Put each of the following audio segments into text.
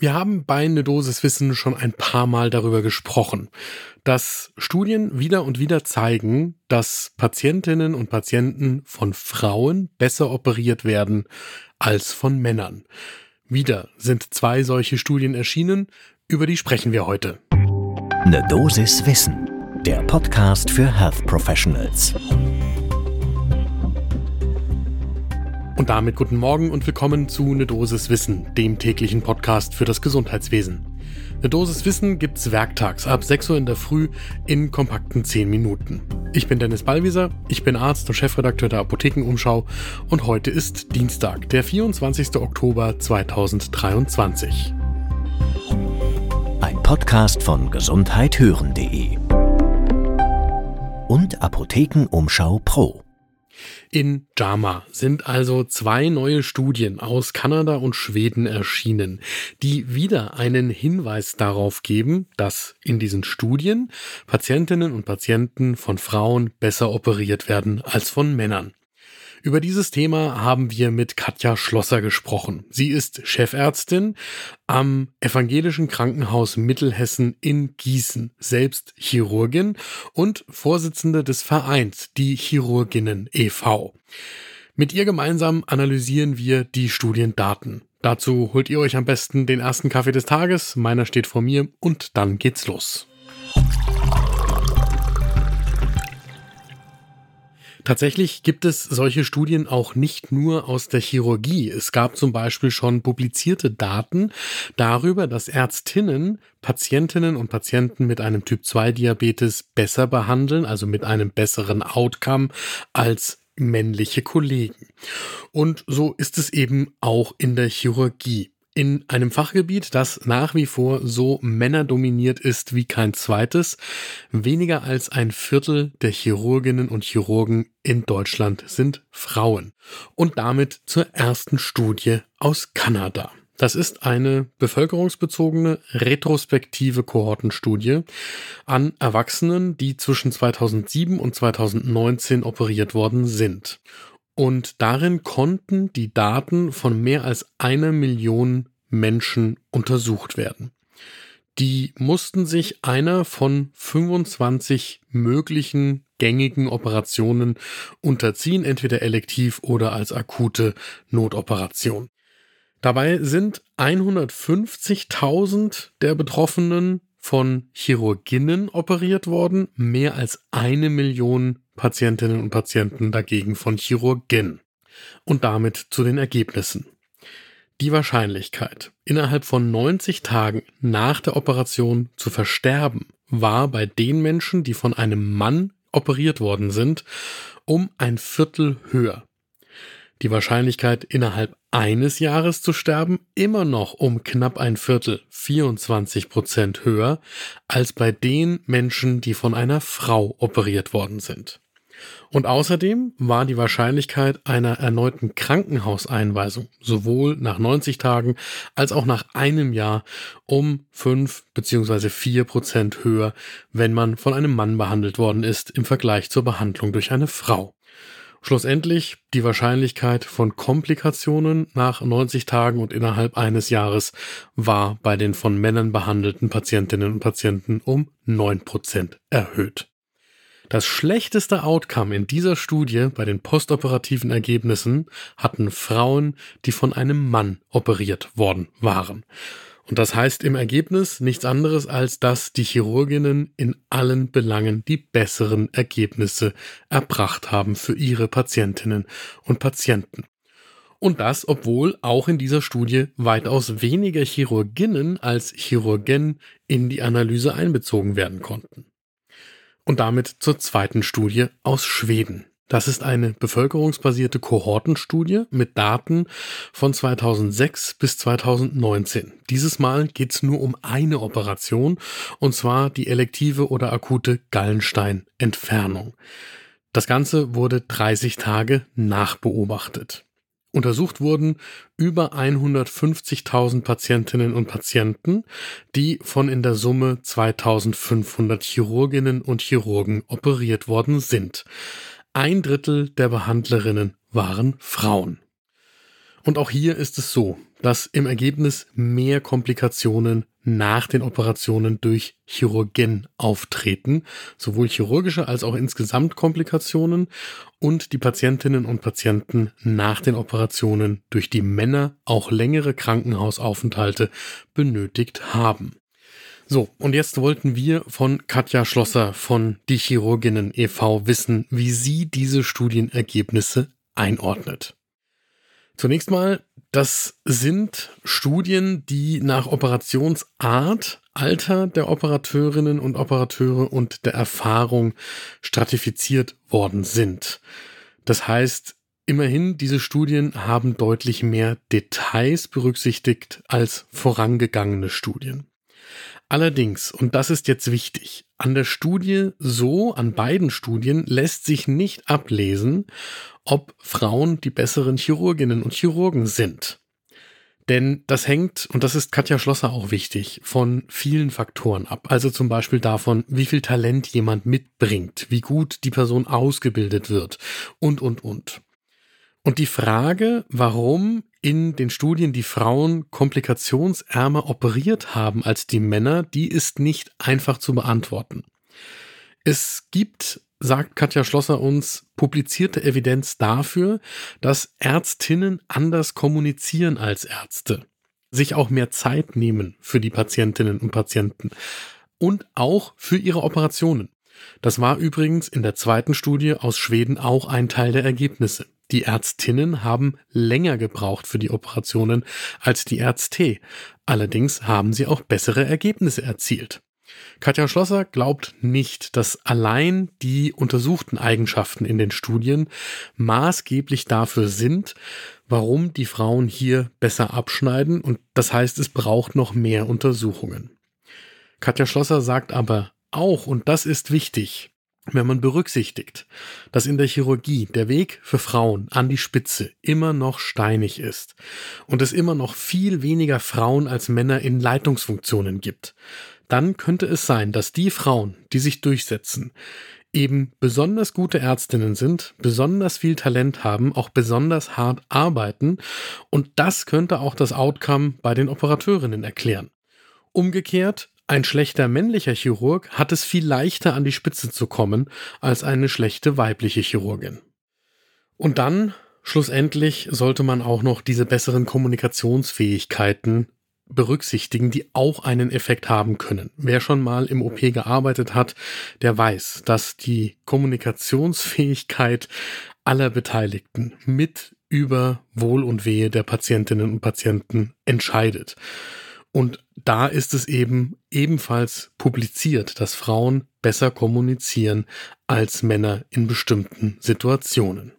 Wir haben bei eine Dosis Wissen schon ein paar Mal darüber gesprochen, dass Studien wieder und wieder zeigen, dass Patientinnen und Patienten von Frauen besser operiert werden als von Männern. Wieder sind zwei solche Studien erschienen, über die sprechen wir heute. Eine Dosis Wissen, der Podcast für Health Professionals. Und damit guten Morgen und willkommen zu Ne Dosis Wissen, dem täglichen Podcast für das Gesundheitswesen. Ne Dosis Wissen gibt's werktags ab 6 Uhr in der Früh in kompakten 10 Minuten. Ich bin Dennis Ballwieser, ich bin Arzt und Chefredakteur der Apothekenumschau und heute ist Dienstag, der 24. Oktober 2023. Ein Podcast von gesundheithören.de und Apothekenumschau Pro. In JAMA sind also zwei neue Studien aus Kanada und Schweden erschienen, die wieder einen Hinweis darauf geben, dass in diesen Studien Patientinnen und Patienten von Frauen besser operiert werden als von Männern. Über dieses Thema haben wir mit Katja Schlosser gesprochen. Sie ist Chefärztin am Evangelischen Krankenhaus Mittelhessen in Gießen, selbst Chirurgin und Vorsitzende des Vereins Die Chirurginnen e.V. Mit ihr gemeinsam analysieren wir die Studiendaten. Dazu holt ihr euch am besten den ersten Kaffee des Tages, meiner steht vor mir und dann geht's los. Tatsächlich gibt es solche Studien auch nicht nur aus der Chirurgie. Es gab zum Beispiel schon publizierte Daten darüber, dass Ärztinnen Patientinnen und Patienten mit einem Typ-2-Diabetes besser behandeln, also mit einem besseren Outcome als männliche Kollegen. Und so ist es eben auch in der Chirurgie in einem Fachgebiet, das nach wie vor so männerdominiert ist wie kein zweites. Weniger als ein Viertel der Chirurginnen und Chirurgen in Deutschland sind Frauen. Und damit zur ersten Studie aus Kanada. Das ist eine bevölkerungsbezogene retrospektive Kohortenstudie an Erwachsenen, die zwischen 2007 und 2019 operiert worden sind. Und darin konnten die Daten von mehr als einer Million Menschen untersucht werden. Die mussten sich einer von 25 möglichen gängigen Operationen unterziehen, entweder elektiv oder als akute Notoperation. Dabei sind 150.000 der Betroffenen von Chirurginnen operiert worden, mehr als eine Million Patientinnen und Patienten dagegen von Chirurgen. Und damit zu den Ergebnissen. Die Wahrscheinlichkeit, innerhalb von 90 Tagen nach der Operation zu versterben, war bei den Menschen, die von einem Mann operiert worden sind, um ein Viertel höher. Die Wahrscheinlichkeit, innerhalb eines Jahres zu sterben, immer noch um knapp ein Viertel, 24 Prozent höher, als bei den Menschen, die von einer Frau operiert worden sind. Und außerdem war die Wahrscheinlichkeit einer erneuten Krankenhauseinweisung sowohl nach 90 Tagen als auch nach einem Jahr um 5 bzw. 4 Prozent höher, wenn man von einem Mann behandelt worden ist im Vergleich zur Behandlung durch eine Frau. Schlussendlich die Wahrscheinlichkeit von Komplikationen nach 90 Tagen und innerhalb eines Jahres war bei den von Männern behandelten Patientinnen und Patienten um 9% erhöht. Das schlechteste Outcome in dieser Studie bei den postoperativen Ergebnissen hatten Frauen, die von einem Mann operiert worden waren. Und das heißt im Ergebnis nichts anderes als, dass die Chirurginnen in allen Belangen die besseren Ergebnisse erbracht haben für ihre Patientinnen und Patienten. Und das, obwohl auch in dieser Studie weitaus weniger Chirurginnen als Chirurgen in die Analyse einbezogen werden konnten. Und damit zur zweiten Studie aus Schweden. Das ist eine bevölkerungsbasierte Kohortenstudie mit Daten von 2006 bis 2019. Dieses Mal geht es nur um eine Operation, und zwar die elektive oder akute Gallensteinentfernung. Das Ganze wurde 30 Tage nachbeobachtet. Untersucht wurden über 150.000 Patientinnen und Patienten, die von in der Summe 2500 Chirurginnen und Chirurgen operiert worden sind. Ein Drittel der Behandlerinnen waren Frauen. Und auch hier ist es so, dass im Ergebnis mehr Komplikationen nach den Operationen durch Chirurgen auftreten, sowohl chirurgische als auch insgesamt Komplikationen und die Patientinnen und Patienten nach den Operationen durch die Männer auch längere Krankenhausaufenthalte benötigt haben. So, und jetzt wollten wir von Katja Schlosser von Die Chirurginnen e.V. wissen, wie sie diese Studienergebnisse einordnet. Zunächst mal, das sind Studien, die nach Operationsart, Alter der Operateurinnen und Operateure und der Erfahrung stratifiziert worden sind. Das heißt, immerhin, diese Studien haben deutlich mehr Details berücksichtigt als vorangegangene Studien. Allerdings, und das ist jetzt wichtig, an der Studie so, an beiden Studien lässt sich nicht ablesen, ob Frauen die besseren Chirurginnen und Chirurgen sind. Denn das hängt, und das ist Katja Schlosser auch wichtig, von vielen Faktoren ab. Also zum Beispiel davon, wie viel Talent jemand mitbringt, wie gut die Person ausgebildet wird und, und, und. Und die Frage, warum in den Studien die Frauen komplikationsärmer operiert haben als die Männer, die ist nicht einfach zu beantworten. Es gibt, sagt Katja Schlosser uns, publizierte Evidenz dafür, dass Ärztinnen anders kommunizieren als Ärzte, sich auch mehr Zeit nehmen für die Patientinnen und Patienten und auch für ihre Operationen. Das war übrigens in der zweiten Studie aus Schweden auch ein Teil der Ergebnisse. Die Ärztinnen haben länger gebraucht für die Operationen als die Ärzte. Allerdings haben sie auch bessere Ergebnisse erzielt. Katja Schlosser glaubt nicht, dass allein die untersuchten Eigenschaften in den Studien maßgeblich dafür sind, warum die Frauen hier besser abschneiden und das heißt, es braucht noch mehr Untersuchungen. Katja Schlosser sagt aber auch, und das ist wichtig, wenn man berücksichtigt, dass in der Chirurgie der Weg für Frauen an die Spitze immer noch steinig ist und es immer noch viel weniger Frauen als Männer in Leitungsfunktionen gibt, dann könnte es sein, dass die Frauen, die sich durchsetzen, eben besonders gute Ärztinnen sind, besonders viel Talent haben, auch besonders hart arbeiten und das könnte auch das Outcome bei den Operateurinnen erklären. Umgekehrt ein schlechter männlicher Chirurg hat es viel leichter an die Spitze zu kommen als eine schlechte weibliche Chirurgin. Und dann, schlussendlich, sollte man auch noch diese besseren Kommunikationsfähigkeiten berücksichtigen, die auch einen Effekt haben können. Wer schon mal im OP gearbeitet hat, der weiß, dass die Kommunikationsfähigkeit aller Beteiligten mit über Wohl und Wehe der Patientinnen und Patienten entscheidet. Und da ist es eben ebenfalls publiziert, dass Frauen besser kommunizieren als Männer in bestimmten Situationen.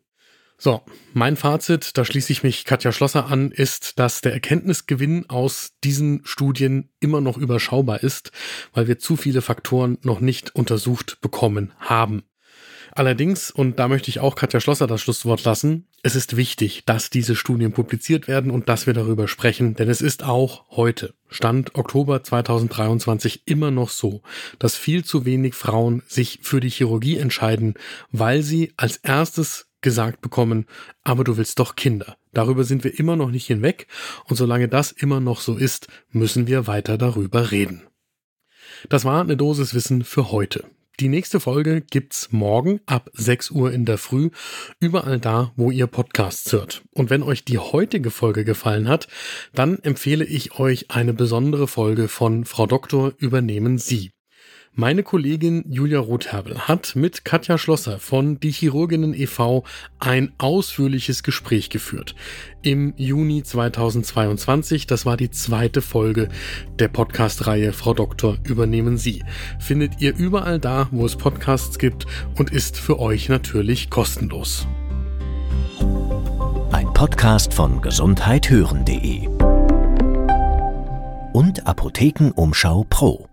So, mein Fazit, da schließe ich mich Katja Schlosser an, ist, dass der Erkenntnisgewinn aus diesen Studien immer noch überschaubar ist, weil wir zu viele Faktoren noch nicht untersucht bekommen haben. Allerdings, und da möchte ich auch Katja Schlosser das Schlusswort lassen, es ist wichtig, dass diese Studien publiziert werden und dass wir darüber sprechen, denn es ist auch heute, Stand Oktober 2023, immer noch so, dass viel zu wenig Frauen sich für die Chirurgie entscheiden, weil sie als erstes gesagt bekommen, aber du willst doch Kinder. Darüber sind wir immer noch nicht hinweg und solange das immer noch so ist, müssen wir weiter darüber reden. Das war eine Dosis Wissen für heute. Die nächste Folge gibt's morgen ab 6 Uhr in der Früh, überall da, wo ihr Podcasts hört. Und wenn euch die heutige Folge gefallen hat, dann empfehle ich euch eine besondere Folge von Frau Doktor übernehmen Sie. Meine Kollegin Julia Rotherbel hat mit Katja Schlosser von Die Chirurginnen e.V. ein ausführliches Gespräch geführt. Im Juni 2022, das war die zweite Folge der Podcast-Reihe Frau Doktor übernehmen Sie. Findet ihr überall da, wo es Podcasts gibt und ist für euch natürlich kostenlos. Ein Podcast von gesundheithören.de und Apothekenumschau Pro.